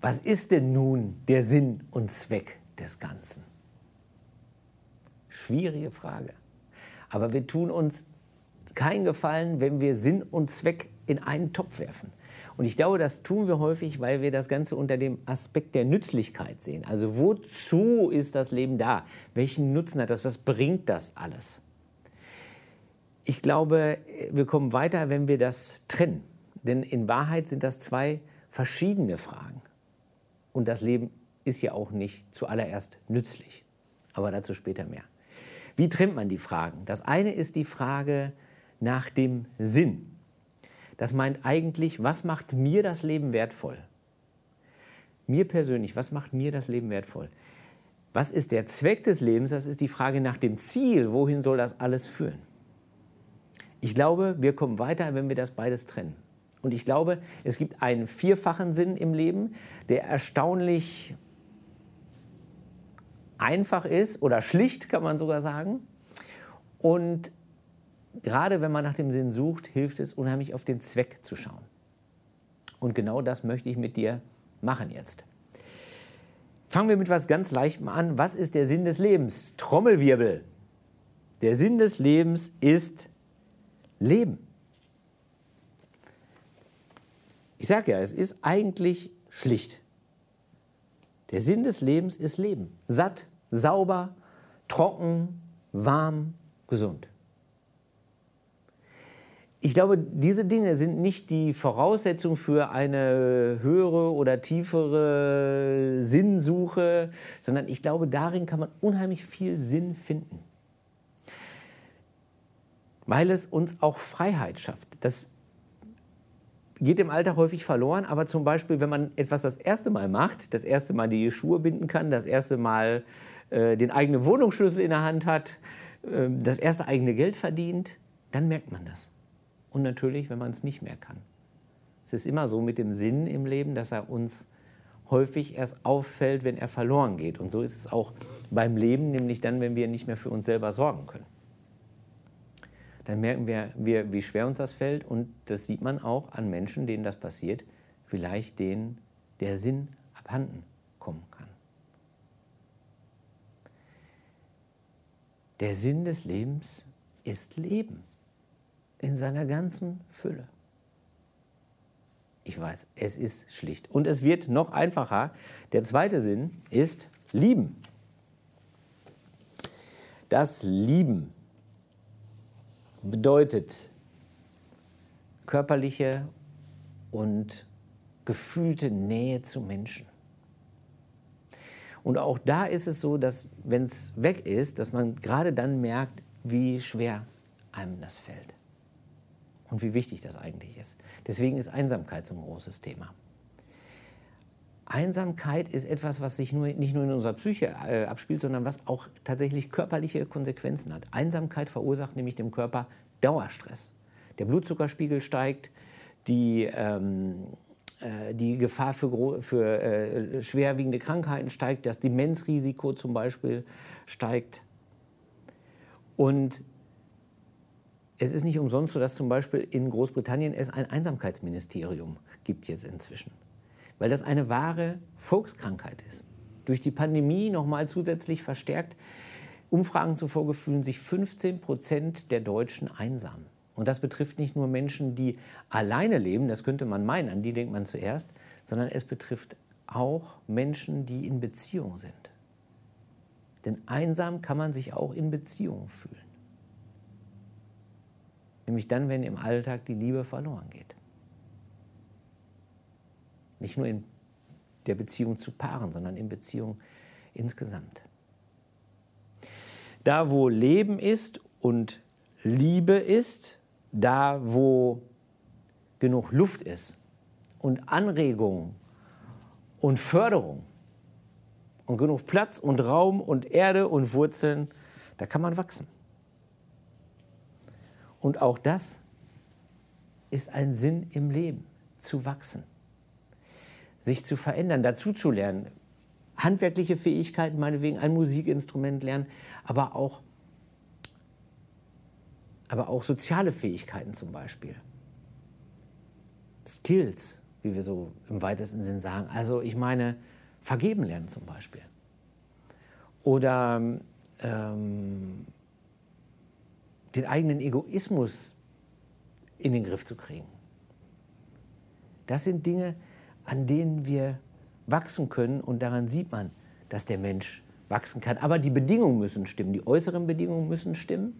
Was ist denn nun der Sinn und Zweck des Ganzen? Schwierige Frage. Aber wir tun uns keinen Gefallen, wenn wir Sinn und Zweck in einen Topf werfen. Und ich glaube, das tun wir häufig, weil wir das Ganze unter dem Aspekt der Nützlichkeit sehen. Also wozu ist das Leben da? Welchen Nutzen hat das? Was bringt das alles? Ich glaube, wir kommen weiter, wenn wir das trennen. Denn in Wahrheit sind das zwei verschiedene Fragen. Und das Leben ist ja auch nicht zuallererst nützlich. Aber dazu später mehr. Wie trennt man die Fragen? Das eine ist die Frage nach dem Sinn. Das meint eigentlich, was macht mir das Leben wertvoll? Mir persönlich, was macht mir das Leben wertvoll? Was ist der Zweck des Lebens? Das ist die Frage nach dem Ziel. Wohin soll das alles führen? Ich glaube, wir kommen weiter, wenn wir das beides trennen. Und ich glaube, es gibt einen vierfachen Sinn im Leben, der erstaunlich einfach ist oder schlicht, kann man sogar sagen. Und gerade wenn man nach dem Sinn sucht, hilft es unheimlich auf den Zweck zu schauen. Und genau das möchte ich mit dir machen jetzt. Fangen wir mit etwas ganz Leichtem an. Was ist der Sinn des Lebens? Trommelwirbel. Der Sinn des Lebens ist Leben. Ich sage ja, es ist eigentlich schlicht. Der Sinn des Lebens ist Leben. Satt, sauber, trocken, warm, gesund. Ich glaube, diese Dinge sind nicht die Voraussetzung für eine höhere oder tiefere Sinnsuche, sondern ich glaube, darin kann man unheimlich viel Sinn finden. Weil es uns auch Freiheit schafft. Das geht im Alltag häufig verloren, aber zum Beispiel, wenn man etwas das erste Mal macht, das erste Mal die Schuhe binden kann, das erste Mal äh, den eigenen Wohnungsschlüssel in der Hand hat, äh, das erste eigene Geld verdient, dann merkt man das und natürlich, wenn man es nicht mehr kann. Es ist immer so mit dem Sinn im Leben, dass er uns häufig erst auffällt, wenn er verloren geht. Und so ist es auch beim Leben, nämlich dann, wenn wir nicht mehr für uns selber sorgen können. Dann merken wir, wie schwer uns das fällt und das sieht man auch an Menschen, denen das passiert, vielleicht denen der Sinn abhanden kommen kann. Der Sinn des Lebens ist Leben in seiner ganzen Fülle. Ich weiß, es ist schlicht. Und es wird noch einfacher. Der zweite Sinn ist lieben. Das Lieben bedeutet körperliche und gefühlte Nähe zu Menschen. Und auch da ist es so, dass wenn es weg ist, dass man gerade dann merkt, wie schwer einem das fällt und wie wichtig das eigentlich ist. Deswegen ist Einsamkeit so ein großes Thema. Einsamkeit ist etwas, was sich nur, nicht nur in unserer Psyche äh, abspielt, sondern was auch tatsächlich körperliche Konsequenzen hat. Einsamkeit verursacht nämlich dem Körper Dauerstress. Der Blutzuckerspiegel steigt, die, ähm, äh, die Gefahr für, für äh, schwerwiegende Krankheiten steigt, das Demenzrisiko zum Beispiel steigt. Und es ist nicht umsonst so, dass zum Beispiel in Großbritannien es ein Einsamkeitsministerium gibt jetzt inzwischen, weil das eine wahre Volkskrankheit ist. Durch die Pandemie nochmal zusätzlich verstärkt. Umfragen zufolge fühlen sich 15 Prozent der Deutschen einsam. Und das betrifft nicht nur Menschen, die alleine leben, das könnte man meinen, an die denkt man zuerst, sondern es betrifft auch Menschen, die in Beziehung sind. Denn einsam kann man sich auch in Beziehung fühlen. Nämlich dann, wenn im Alltag die Liebe verloren geht. Nicht nur in der Beziehung zu Paaren, sondern in Beziehung insgesamt. Da, wo Leben ist und Liebe ist, da, wo genug Luft ist und Anregung und Förderung und genug Platz und Raum und Erde und Wurzeln, da kann man wachsen. Und auch das ist ein Sinn im Leben, zu wachsen, sich zu verändern, dazu zu lernen, handwerkliche Fähigkeiten, meinetwegen ein Musikinstrument lernen, aber auch, aber auch soziale Fähigkeiten zum Beispiel, Skills, wie wir so im weitesten Sinn sagen. Also ich meine, vergeben lernen zum Beispiel. Oder ähm, den eigenen Egoismus in den Griff zu kriegen. Das sind Dinge, an denen wir wachsen können und daran sieht man, dass der Mensch wachsen kann. Aber die Bedingungen müssen stimmen, die äußeren Bedingungen müssen stimmen.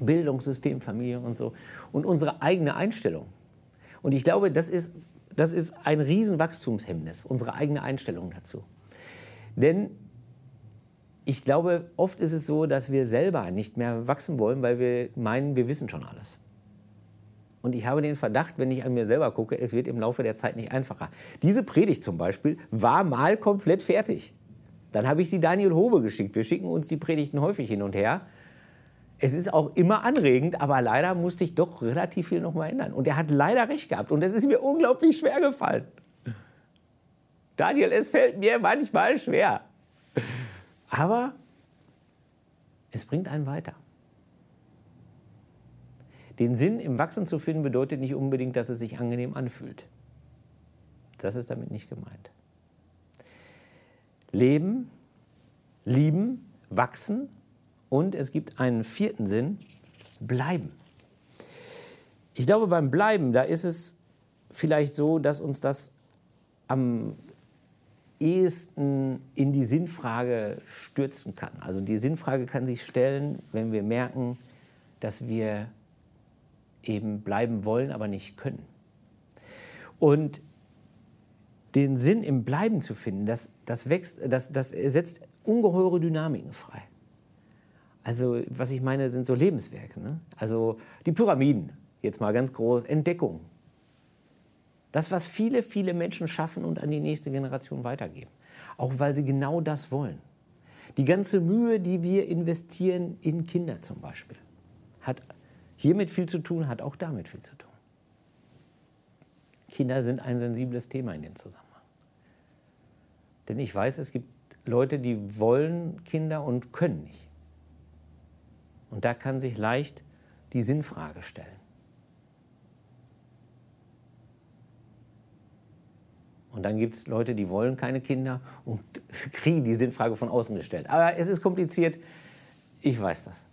Bildungssystem, Familie und so. Und unsere eigene Einstellung. Und ich glaube, das ist, das ist ein Riesenwachstumshemmnis, unsere eigene Einstellung dazu. Denn ich glaube, oft ist es so, dass wir selber nicht mehr wachsen wollen, weil wir meinen, wir wissen schon alles. Und ich habe den Verdacht, wenn ich an mir selber gucke, es wird im Laufe der Zeit nicht einfacher. Diese Predigt zum Beispiel war mal komplett fertig. Dann habe ich sie Daniel Hobe geschickt. Wir schicken uns die Predigten häufig hin und her. Es ist auch immer anregend, aber leider musste ich doch relativ viel noch mal ändern. Und er hat leider recht gehabt. Und es ist mir unglaublich schwer gefallen. Daniel, es fällt mir manchmal schwer. Aber es bringt einen weiter. Den Sinn im Wachsen zu finden bedeutet nicht unbedingt, dass es sich angenehm anfühlt. Das ist damit nicht gemeint. Leben, lieben, wachsen und es gibt einen vierten Sinn, bleiben. Ich glaube, beim Bleiben, da ist es vielleicht so, dass uns das am ehesten in die Sinnfrage stürzen kann. Also die Sinnfrage kann sich stellen, wenn wir merken, dass wir eben bleiben wollen, aber nicht können. Und den Sinn im Bleiben zu finden, das, das, wächst, das, das setzt ungeheure Dynamiken frei. Also was ich meine, sind so Lebenswerke. Ne? Also die Pyramiden, jetzt mal ganz groß, Entdeckung. Das, was viele, viele Menschen schaffen und an die nächste Generation weitergeben. Auch weil sie genau das wollen. Die ganze Mühe, die wir investieren in Kinder zum Beispiel, hat hiermit viel zu tun, hat auch damit viel zu tun. Kinder sind ein sensibles Thema in dem Zusammenhang. Denn ich weiß, es gibt Leute, die wollen Kinder und können nicht. Und da kann sich leicht die Sinnfrage stellen. Und dann gibt es Leute, die wollen keine Kinder und kriegen die Sinnfrage von außen gestellt. Aber es ist kompliziert, ich weiß das.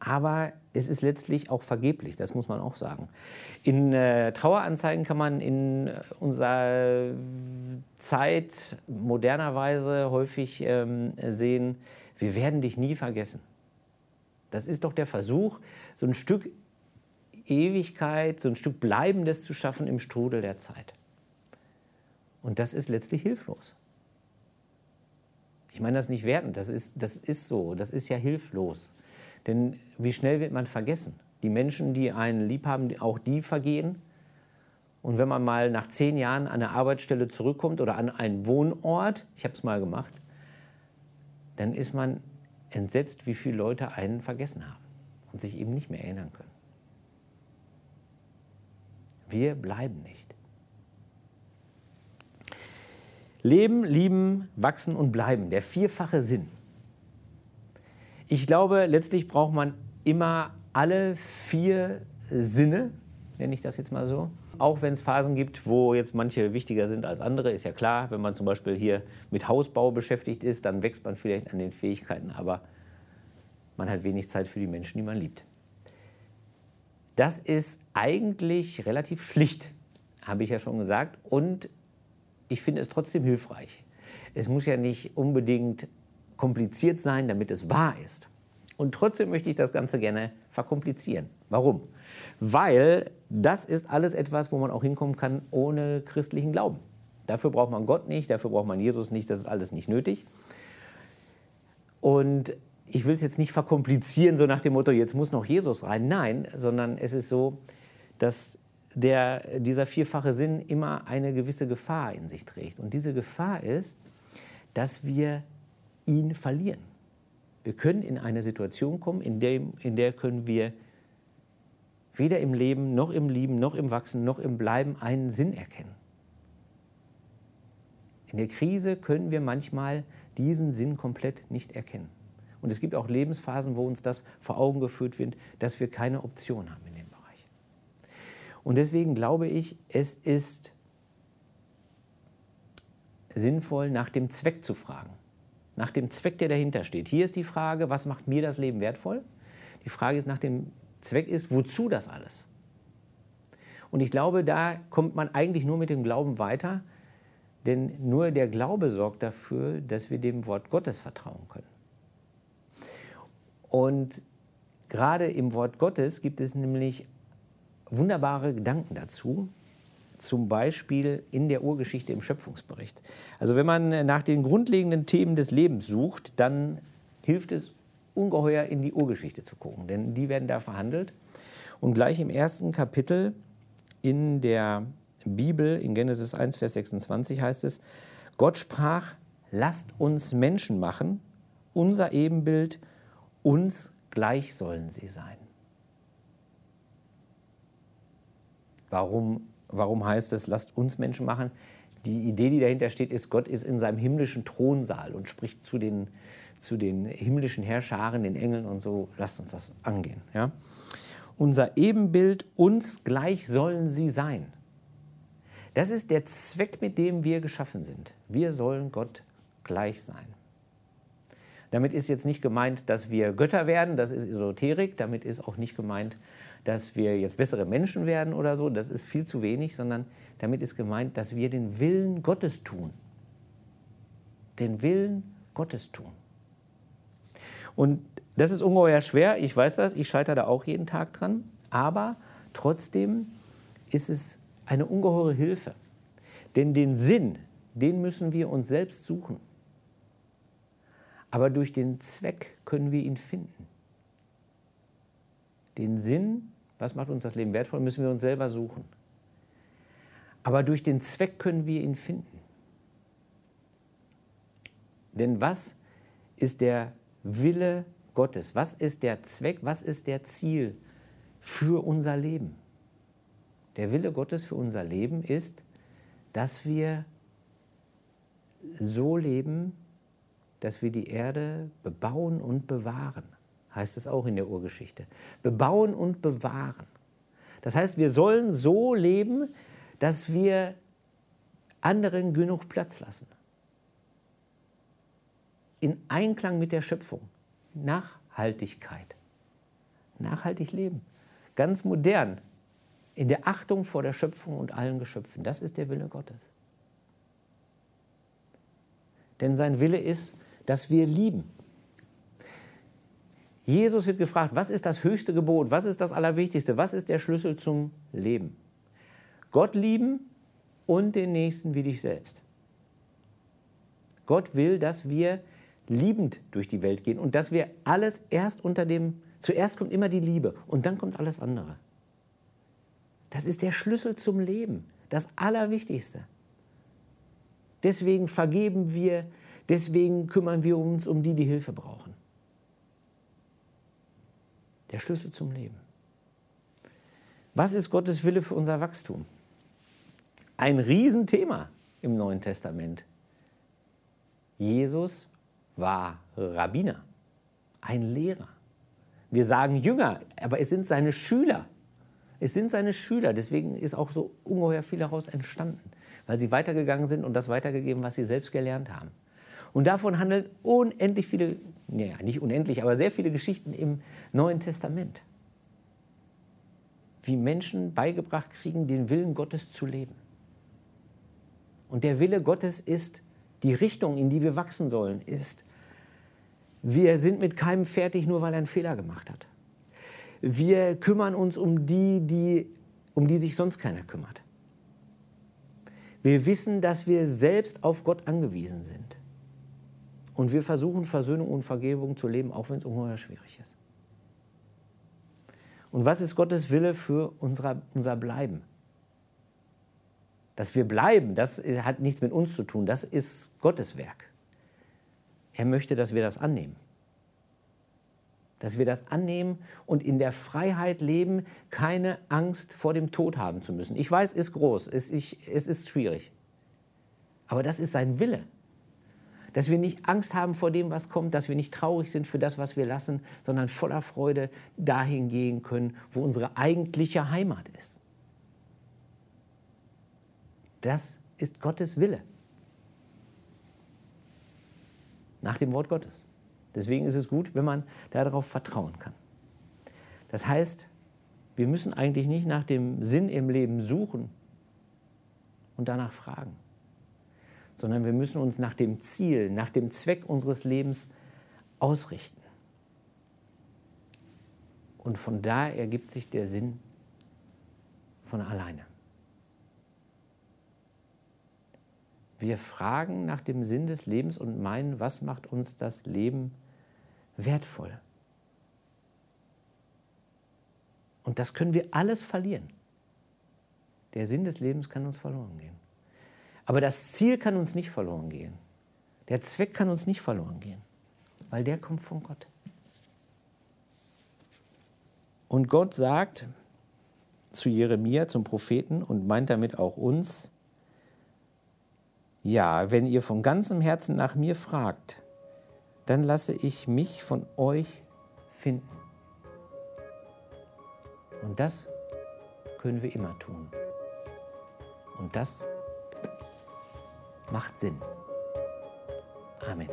Aber es ist letztlich auch vergeblich, das muss man auch sagen. In äh, Traueranzeigen kann man in äh, unserer Zeit modernerweise häufig ähm, sehen, wir werden dich nie vergessen. Das ist doch der Versuch, so ein Stück Ewigkeit, so ein Stück Bleibendes zu schaffen im Strudel der Zeit. Und das ist letztlich hilflos. Ich meine das nicht wertend, das ist, das ist so, das ist ja hilflos. Denn wie schnell wird man vergessen? Die Menschen, die einen lieb haben, auch die vergehen. Und wenn man mal nach zehn Jahren an eine Arbeitsstelle zurückkommt oder an einen Wohnort, ich habe es mal gemacht, dann ist man entsetzt, wie viele Leute einen vergessen haben und sich eben nicht mehr erinnern können. Wir bleiben nicht. Leben, lieben, wachsen und bleiben. Der vierfache Sinn. Ich glaube, letztlich braucht man immer alle vier Sinne, nenne ich das jetzt mal so. Auch wenn es Phasen gibt, wo jetzt manche wichtiger sind als andere, ist ja klar, wenn man zum Beispiel hier mit Hausbau beschäftigt ist, dann wächst man vielleicht an den Fähigkeiten, aber man hat wenig Zeit für die Menschen, die man liebt. Das ist eigentlich relativ schlicht, habe ich ja schon gesagt, und ich finde es trotzdem hilfreich. Es muss ja nicht unbedingt kompliziert sein, damit es wahr ist. Und trotzdem möchte ich das Ganze gerne verkomplizieren. Warum? Weil das ist alles etwas, wo man auch hinkommen kann ohne christlichen Glauben. Dafür braucht man Gott nicht, dafür braucht man Jesus nicht, das ist alles nicht nötig. Und ich will es jetzt nicht verkomplizieren, so nach dem Motto, jetzt muss noch Jesus rein. Nein, sondern es ist so, dass der, dieser vierfache Sinn immer eine gewisse Gefahr in sich trägt. Und diese Gefahr ist, dass wir ihn verlieren. Wir können in eine Situation kommen, in der, in der können wir weder im Leben, noch im Lieben, noch im Wachsen, noch im Bleiben einen Sinn erkennen. In der Krise können wir manchmal diesen Sinn komplett nicht erkennen. Und es gibt auch Lebensphasen, wo uns das vor Augen geführt wird, dass wir keine Option haben in dem Bereich. Und deswegen glaube ich, es ist sinnvoll, nach dem Zweck zu fragen. Nach dem Zweck, der dahinter steht. Hier ist die Frage, was macht mir das Leben wertvoll? Die Frage ist nach dem Zweck ist, wozu das alles? Und ich glaube, da kommt man eigentlich nur mit dem Glauben weiter, denn nur der Glaube sorgt dafür, dass wir dem Wort Gottes vertrauen können. Und gerade im Wort Gottes gibt es nämlich wunderbare Gedanken dazu, zum Beispiel in der Urgeschichte im Schöpfungsbericht. Also wenn man nach den grundlegenden Themen des Lebens sucht, dann hilft es ungeheuer in die Urgeschichte zu gucken, denn die werden da verhandelt. Und gleich im ersten Kapitel in der Bibel, in Genesis 1, Vers 26 heißt es, Gott sprach, lasst uns Menschen machen, unser Ebenbild, uns gleich sollen sie sein. Warum, warum heißt es, lasst uns Menschen machen? Die Idee, die dahinter steht, ist, Gott ist in seinem himmlischen Thronsaal und spricht zu den, zu den himmlischen Herrscharen, den Engeln und so, lasst uns das angehen. Ja? Unser Ebenbild, uns gleich sollen sie sein. Das ist der Zweck, mit dem wir geschaffen sind. Wir sollen Gott gleich sein. Damit ist jetzt nicht gemeint, dass wir Götter werden, das ist Esoterik. Damit ist auch nicht gemeint, dass wir jetzt bessere Menschen werden oder so, das ist viel zu wenig, sondern damit ist gemeint, dass wir den Willen Gottes tun. Den Willen Gottes tun. Und das ist ungeheuer schwer, ich weiß das, ich scheitere da auch jeden Tag dran, aber trotzdem ist es eine ungeheure Hilfe. Denn den Sinn, den müssen wir uns selbst suchen. Aber durch den Zweck können wir ihn finden. Den Sinn, was macht uns das Leben wertvoll, müssen wir uns selber suchen. Aber durch den Zweck können wir ihn finden. Denn was ist der Wille Gottes? Was ist der Zweck? Was ist der Ziel für unser Leben? Der Wille Gottes für unser Leben ist, dass wir so leben, dass wir die Erde bebauen und bewahren heißt es auch in der Urgeschichte. Bebauen und bewahren. Das heißt, wir sollen so leben, dass wir anderen genug Platz lassen. In Einklang mit der Schöpfung. Nachhaltigkeit. Nachhaltig leben. Ganz modern. In der Achtung vor der Schöpfung und allen Geschöpfen. Das ist der Wille Gottes. Denn sein Wille ist, dass wir lieben. Jesus wird gefragt, was ist das höchste Gebot? Was ist das Allerwichtigste? Was ist der Schlüssel zum Leben? Gott lieben und den Nächsten wie dich selbst. Gott will, dass wir liebend durch die Welt gehen und dass wir alles erst unter dem, zuerst kommt immer die Liebe und dann kommt alles andere. Das ist der Schlüssel zum Leben, das Allerwichtigste. Deswegen vergeben wir, deswegen kümmern wir uns um die, die Hilfe brauchen der Schlüssel zum Leben. Was ist Gottes Wille für unser Wachstum? Ein Riesenthema im Neuen Testament. Jesus war Rabbiner, ein Lehrer. Wir sagen Jünger, aber es sind seine Schüler. Es sind seine Schüler, deswegen ist auch so ungeheuer viel daraus entstanden, weil sie weitergegangen sind und das weitergegeben, was sie selbst gelernt haben. Und davon handeln unendlich viele, naja, nicht unendlich, aber sehr viele Geschichten im Neuen Testament. Wie Menschen beigebracht kriegen, den Willen Gottes zu leben. Und der Wille Gottes ist, die Richtung, in die wir wachsen sollen, ist, wir sind mit keinem fertig, nur weil er einen Fehler gemacht hat. Wir kümmern uns um die, die, um die sich sonst keiner kümmert. Wir wissen, dass wir selbst auf Gott angewiesen sind. Und wir versuchen Versöhnung und Vergebung zu leben, auch wenn es ungeheuer schwierig ist. Und was ist Gottes Wille für unser, unser Bleiben? Dass wir bleiben, das hat nichts mit uns zu tun, das ist Gottes Werk. Er möchte, dass wir das annehmen. Dass wir das annehmen und in der Freiheit leben, keine Angst vor dem Tod haben zu müssen. Ich weiß, es ist groß, ist, es ist schwierig. Aber das ist sein Wille dass wir nicht Angst haben vor dem, was kommt, dass wir nicht traurig sind für das, was wir lassen, sondern voller Freude dahin gehen können, wo unsere eigentliche Heimat ist. Das ist Gottes Wille. Nach dem Wort Gottes. Deswegen ist es gut, wenn man darauf vertrauen kann. Das heißt, wir müssen eigentlich nicht nach dem Sinn im Leben suchen und danach fragen, sondern wir müssen uns nach dem Ziel, nach dem Zweck unseres Lebens ausrichten. Und von da ergibt sich der Sinn von alleine. Wir fragen nach dem Sinn des Lebens und meinen, was macht uns das Leben wertvoll? Und das können wir alles verlieren. Der Sinn des Lebens kann uns verloren gehen. Aber das Ziel kann uns nicht verloren gehen. Der Zweck kann uns nicht verloren gehen, weil der kommt von Gott. Und Gott sagt zu Jeremia, zum Propheten, und meint damit auch uns, ja, wenn ihr von ganzem Herzen nach mir fragt, dann lasse ich mich von euch finden. Und das können wir immer tun. Und das macht Sinn. Amen.